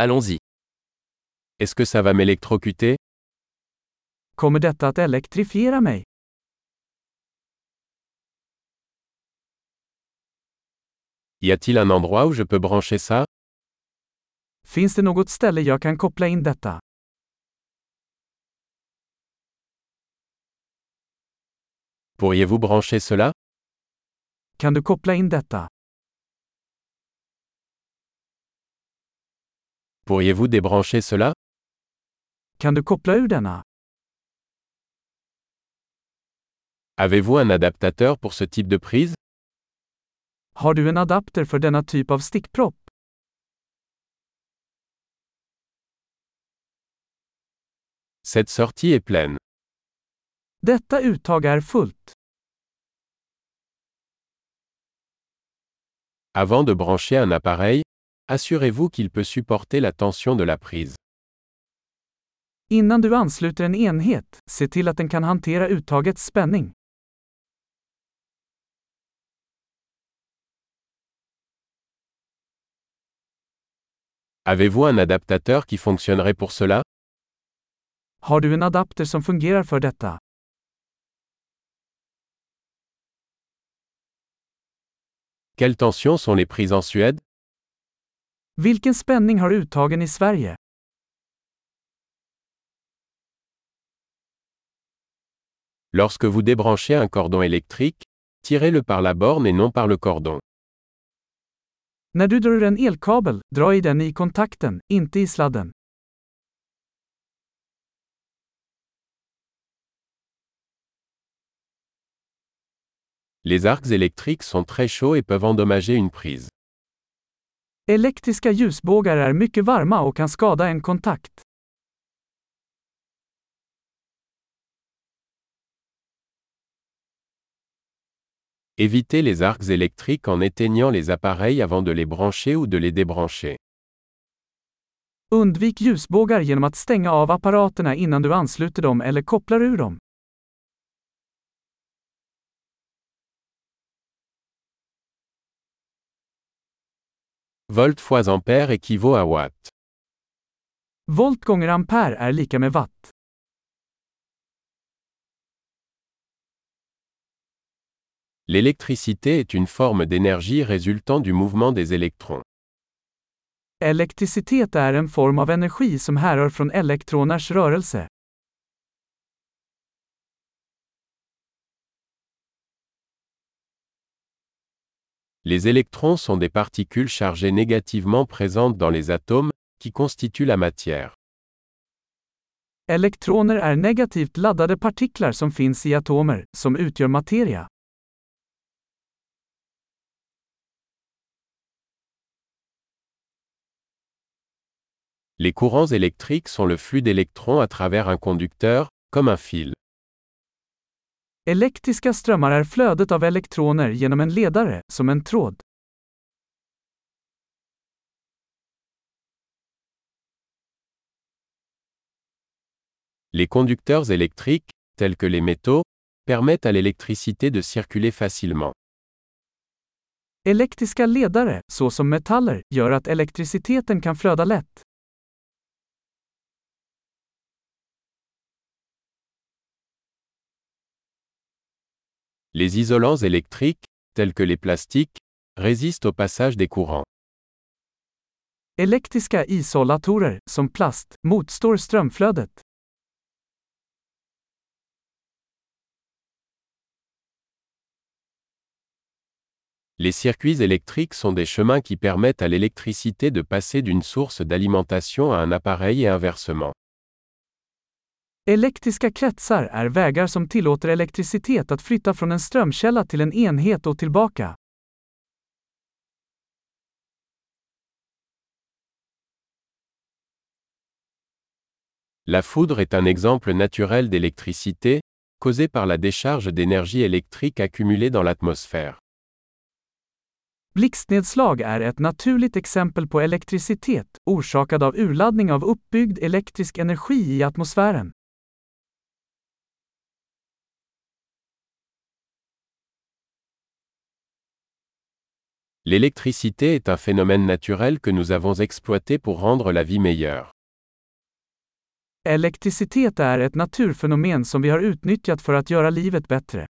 Allons-y. Est-ce que ça va m'électrocuter? Kommer detta att elektrifiera mig? Y a-t-il un endroit où je peux brancher ça? Finns det något ställe jag kan koppla in detta? Pourriez-vous brancher cela? Kan du koppla in detta? Pourriez-vous débrancher cela? Kan du koppla ur denna? Avez-vous un adaptateur pour ce type de prise? Har du en adapter för denna typ av stickpropp? Cette sortie est pleine. Detta uttag är fullt. Avant de brancher un appareil, assurez-vous qu'il peut supporter la tension de la prise. Innan du ansluter en enhet, se till att den kan hantera uttagets spänning. Avez-vous un adaptateur qui fonctionnerait pour cela? Har du en adapter som fungerar för detta? Quelles tensions sont les prises en Suède? Vilken spänning har uttagen i Sverige? Lorsque vous débranchez un cordon électrique, tirez-le par la borne et non par le cordon. När du drar ur en elkabel, dra i den i kontakten, inte i sladden. Les arcs électriques sont très chauds et peuvent endommager une prise. Elektriska ljusbågar är mycket varma och kan skada en kontakt. Évitez les arcs électriques en éteignant les appareils avant de les brancher ou de les débrancher. Undvik ljusbågar genom att stänga av apparaterna innan du ansluter dem eller kopplar ur dem. Volt fois ampère équivaut à watt. Volt gånger ampere är lika med watt. L'électricité est une forme d'énergie résultant du mouvement des électrons. Elektricitet är en form av energi som härrör från elektroners rörelse. Les électrons sont des particules chargées négativement présentes dans les atomes, qui constituent la matière. Elektroner är negativt laddade partiklar som finns i atomer, som utgör materia. Les courants électriques sont le flux d'électrons à travers un conducteur, comme un fil. Elektriska strömmar är flödet av elektroner genom en ledare, som en tråd. Les conducteurs électriques, tels que les métaux, permettent à l'électricité de circuler facilement. Elektriska ledare, såsom metaller, gör att elektriciteten kan flöda lätt. Les isolants électriques, tels que les plastiques, résistent au passage des courants. Elektriska isolatorer, som plast, motstår strömflödet. Les circuits électriques sont des chemins qui permettent à l'électricité de passer d'une source d'alimentation à un appareil et inversement. Elektriska kretsar är vägar som tillåter elektricitet att flytta från en strömkälla till en enhet och tillbaka. La foudre est un exemple naturel d'électricité, causée par la décharge d'énergie électrique accumulée dans l'atmosphère. Blixtnedslag är ett naturligt exempel på elektricitet, orsakad av urladdning av uppbyggd elektrisk energi i atmosfären. L'électricité est un phénomène naturel que nous avons exploité pour rendre la vie meilleure. Elektricitet är ett naturfenomen som vi har utnyttjat för att göra livet bättre.